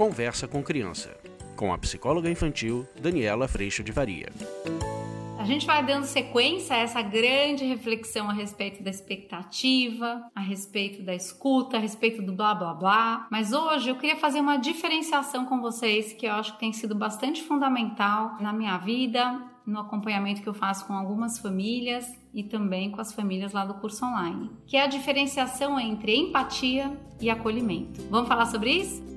Conversa com Criança, com a psicóloga infantil Daniela Freixo de Varia. A gente vai dando sequência a essa grande reflexão a respeito da expectativa, a respeito da escuta, a respeito do blá blá blá. Mas hoje eu queria fazer uma diferenciação com vocês que eu acho que tem sido bastante fundamental na minha vida, no acompanhamento que eu faço com algumas famílias e também com as famílias lá do curso online, que é a diferenciação entre empatia e acolhimento. Vamos falar sobre isso?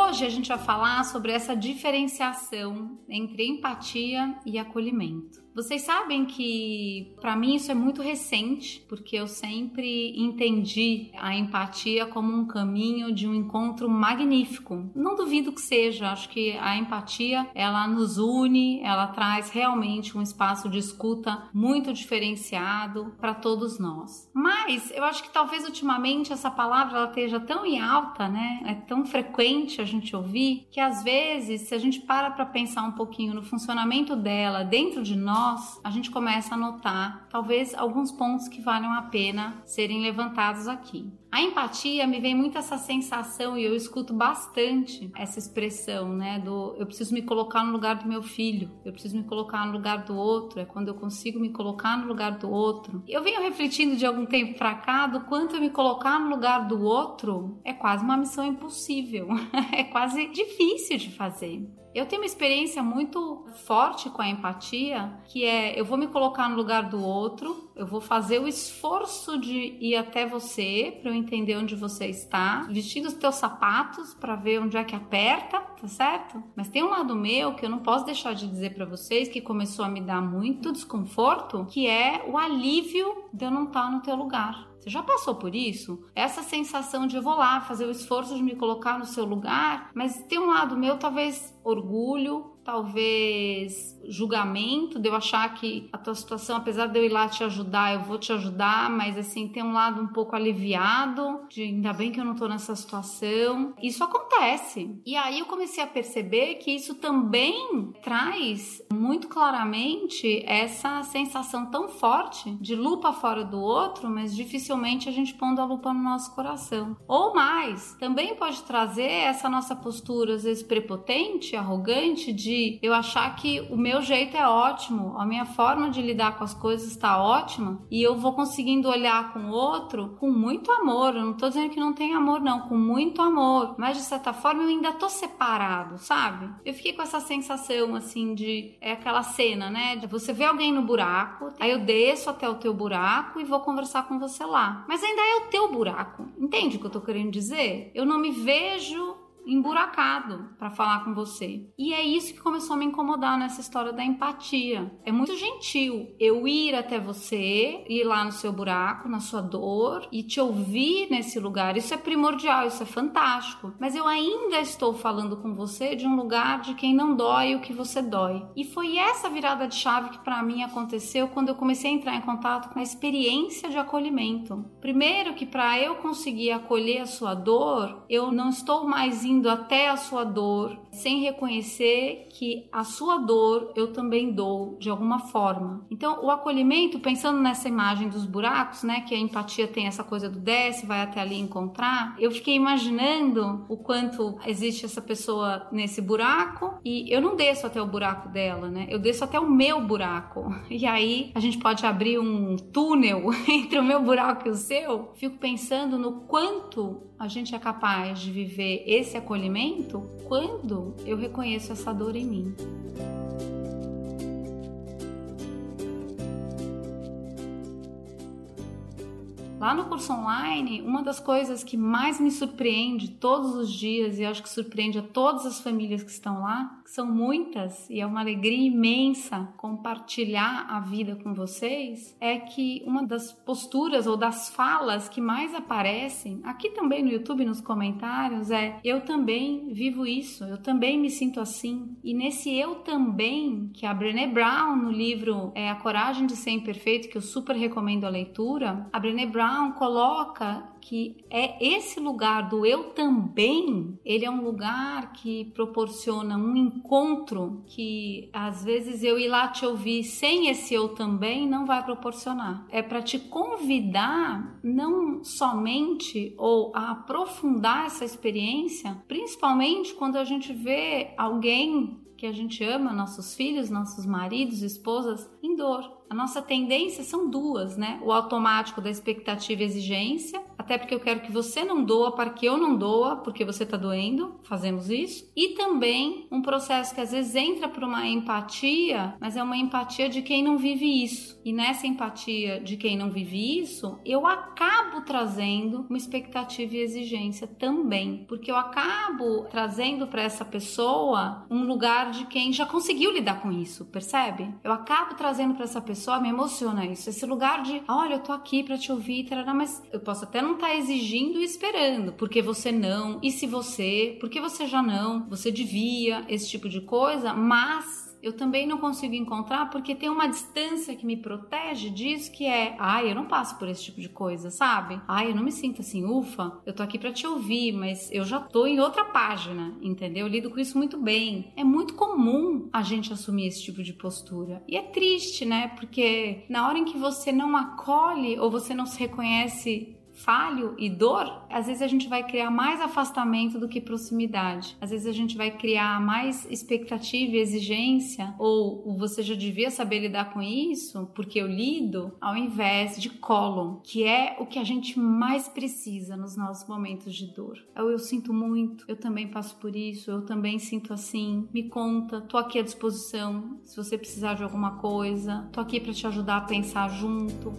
Hoje a gente vai falar sobre essa diferenciação entre empatia e acolhimento. Vocês sabem que para mim isso é muito recente, porque eu sempre entendi a empatia como um caminho de um encontro magnífico. Não duvido que seja, acho que a empatia, ela nos une, ela traz realmente um espaço de escuta muito diferenciado para todos nós. Mas eu acho que talvez ultimamente essa palavra ela esteja tão em alta, né? É tão frequente a gente ouvir que às vezes, se a gente para para pensar um pouquinho no funcionamento dela dentro de nós, a gente começa a notar talvez alguns pontos que valham a pena serem levantados aqui. A empatia me vem muito essa sensação e eu escuto bastante essa expressão, né, do eu preciso me colocar no lugar do meu filho, eu preciso me colocar no lugar do outro, é quando eu consigo me colocar no lugar do outro. Eu venho refletindo de algum tempo para cá do quanto eu me colocar no lugar do outro é quase uma missão impossível, é quase difícil de fazer. Eu tenho uma experiência muito forte com a empatia, que é eu vou me colocar no lugar do outro, eu vou fazer o esforço de ir até você para eu entender onde você está, vestir os teus sapatos para ver onde é que aperta, tá certo? Mas tem um lado meu que eu não posso deixar de dizer para vocês que começou a me dar muito desconforto, que é o alívio de eu não estar tá no teu lugar. Você já passou por isso? Essa sensação de eu vou lá fazer o esforço de me colocar no seu lugar, mas tem um lado meu, talvez orgulho, talvez julgamento, de eu achar que a tua situação, apesar de eu ir lá te ajudar, eu vou te ajudar, mas assim, tem um lado um pouco aliviado, de ainda bem que eu não tô nessa situação. Isso acontece. E aí eu comecei a perceber que isso também traz muito claramente essa sensação tão forte de lupa fora do outro, mas dificilmente a gente pondo a lupa no nosso coração. Ou mais, também pode trazer essa nossa postura, às vezes prepotente, arrogante, de eu achar que o meu jeito é ótimo, a minha forma de lidar com as coisas está ótima e eu vou conseguindo olhar com o outro com muito amor. Eu não tô dizendo que não tem amor, não, com muito amor, mas de certa forma eu ainda tô separado, sabe? Eu fiquei com essa sensação assim de é aquela cena, né? De você vê alguém no buraco, aí eu desço até o teu buraco e vou conversar com você lá. Mas ainda é o teu buraco. Entende o que eu tô querendo dizer? Eu não me vejo emburacado para falar com você. E é isso que começou a me incomodar nessa história da empatia. É muito gentil eu ir até você, ir lá no seu buraco, na sua dor e te ouvir nesse lugar. Isso é primordial, isso é fantástico. Mas eu ainda estou falando com você de um lugar de quem não dói o que você dói. E foi essa virada de chave que para mim aconteceu quando eu comecei a entrar em contato com a experiência de acolhimento. Primeiro que para eu conseguir acolher a sua dor, eu não estou mais indo indo até a sua dor, sem reconhecer que a sua dor eu também dou de alguma forma. Então, o acolhimento, pensando nessa imagem dos buracos, né, que a empatia tem essa coisa do desce, vai até ali encontrar, eu fiquei imaginando o quanto existe essa pessoa nesse buraco e eu não desço até o buraco dela, né? Eu desço até o meu buraco. E aí a gente pode abrir um túnel entre o meu buraco e o seu. Fico pensando no quanto a gente é capaz de viver esse acolhimento quando eu reconheço essa dor em mim. Lá no curso online, uma das coisas que mais me surpreende todos os dias, e acho que surpreende a todas as famílias que estão lá, são muitas, e é uma alegria imensa compartilhar a vida com vocês, é que uma das posturas ou das falas que mais aparecem, aqui também no YouTube, nos comentários, é: Eu também vivo isso, eu também me sinto assim. E nesse eu também, que a Brené Brown, no livro é, A Coragem de Ser Imperfeito, que eu super recomendo a leitura, a Brené Brown coloca que é esse lugar do eu também, ele é um lugar que proporciona um encontro que às vezes eu ir lá te ouvir sem esse eu também não vai proporcionar. É para te convidar não somente ou a aprofundar essa experiência, principalmente quando a gente vê alguém que a gente ama, nossos filhos, nossos maridos, esposas, em dor. A nossa tendência são duas, né? O automático da expectativa e exigência, até porque eu quero que você não doa para que eu não doa, porque você está doendo, fazemos isso. E também um processo que às vezes entra por uma empatia, mas é uma empatia de quem não vive isso. E nessa empatia de quem não vive isso, eu acabo trazendo uma expectativa e exigência também, porque eu acabo trazendo para essa pessoa um lugar de quem já conseguiu lidar com isso, percebe? Eu acabo trazendo para essa pessoa pessoa, me emociona isso. Esse lugar de, olha, eu tô aqui para te ouvir, tarará, mas eu posso até não estar tá exigindo e esperando, porque você não, e se você, porque você já não, você devia, esse tipo de coisa, mas eu também não consigo encontrar porque tem uma distância que me protege disso que é, ai, eu não passo por esse tipo de coisa, sabe? Ai, eu não me sinto assim, ufa, eu tô aqui para te ouvir, mas eu já tô em outra página, entendeu? Eu lido com isso muito bem. É muito comum a gente assumir esse tipo de postura. E é triste, né? Porque na hora em que você não acolhe ou você não se reconhece falho e dor, às vezes a gente vai criar mais afastamento do que proximidade. Às vezes a gente vai criar mais expectativa e exigência, ou você já devia saber lidar com isso, porque eu lido, ao invés de colo, que é o que a gente mais precisa nos nossos momentos de dor. Eu, eu sinto muito, eu também passo por isso, eu também sinto assim. Me conta, tô aqui à disposição se você precisar de alguma coisa, tô aqui para te ajudar a pensar junto.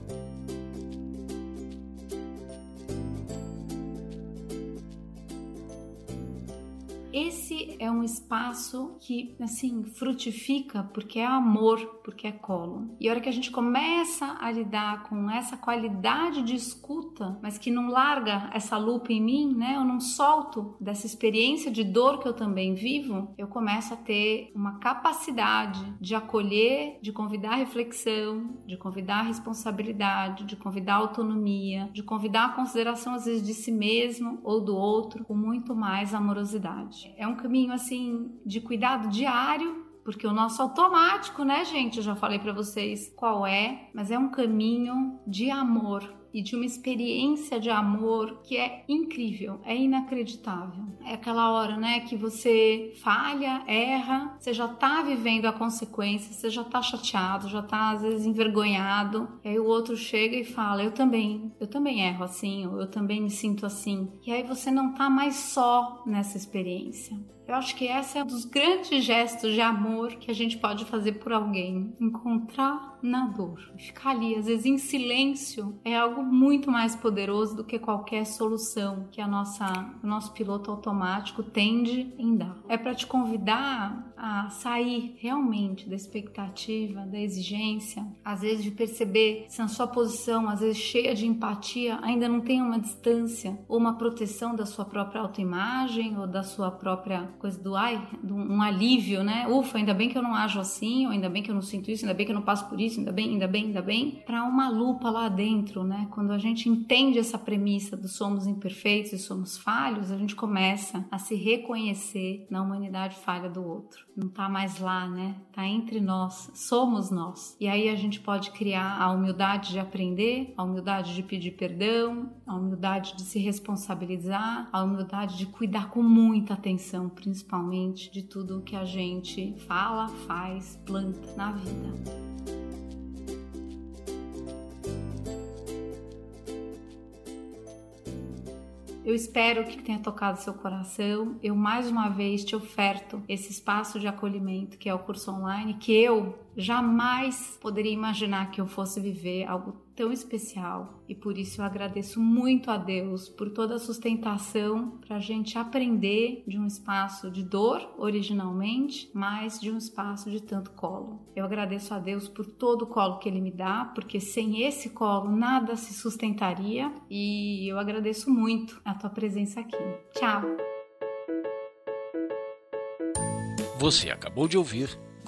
Esse é um espaço que, assim, frutifica porque é amor, porque é colo. E a hora que a gente começa a lidar com essa qualidade de escuta, mas que não larga essa lupa em mim, né? Eu não solto dessa experiência de dor que eu também vivo, eu começo a ter uma capacidade de acolher, de convidar reflexão, de convidar responsabilidade, de convidar autonomia, de convidar a consideração, às vezes, de si mesmo ou do outro, com muito mais amorosidade. É um caminho assim de cuidado diário porque o nosso automático, né, gente? Eu já falei para vocês qual é, mas é um caminho de amor e de uma experiência de amor que é incrível, é inacreditável. É aquela hora, né, que você falha, erra, você já tá vivendo a consequência, você já tá chateado, já tá às vezes envergonhado, e aí o outro chega e fala: "Eu também, eu também erro assim, ou eu também me sinto assim". E aí você não tá mais só nessa experiência. Eu acho que esse é um dos grandes gestos de amor que a gente pode fazer por alguém. Encontrar na dor. Ficar ali, às vezes em silêncio, é algo muito mais poderoso do que qualquer solução que a nossa, o nosso piloto automático tende em dar. É para te convidar a sair realmente da expectativa, da exigência, às vezes de perceber se a sua posição, às vezes cheia de empatia, ainda não tem uma distância ou uma proteção da sua própria autoimagem ou da sua própria coisa do ai, um alívio, né? Ufa, ainda bem que eu não ajo assim, ou ainda bem que eu não sinto isso, ainda bem que eu não passo por isso, ainda bem, ainda bem, ainda bem, para uma lupa lá dentro, né? Quando a gente entende essa premissa do somos imperfeitos e somos falhos, a gente começa a se reconhecer na humanidade falha do outro. Não tá mais lá, né? Tá entre nós, somos nós. E aí a gente pode criar a humildade de aprender, a humildade de pedir perdão, a humildade de se responsabilizar, a humildade de cuidar com muita atenção, principalmente de tudo que a gente fala, faz, planta na vida. Eu espero que tenha tocado seu coração. Eu mais uma vez te oferto esse espaço de acolhimento que é o curso online, que eu jamais poderia imaginar que eu fosse viver algo tão especial e por isso eu agradeço muito a Deus por toda a sustentação para a gente aprender de um espaço de dor originalmente, mas de um espaço de tanto colo. Eu agradeço a Deus por todo o colo que Ele me dá, porque sem esse colo nada se sustentaria e eu agradeço muito a tua presença aqui. Tchau! Você acabou de ouvir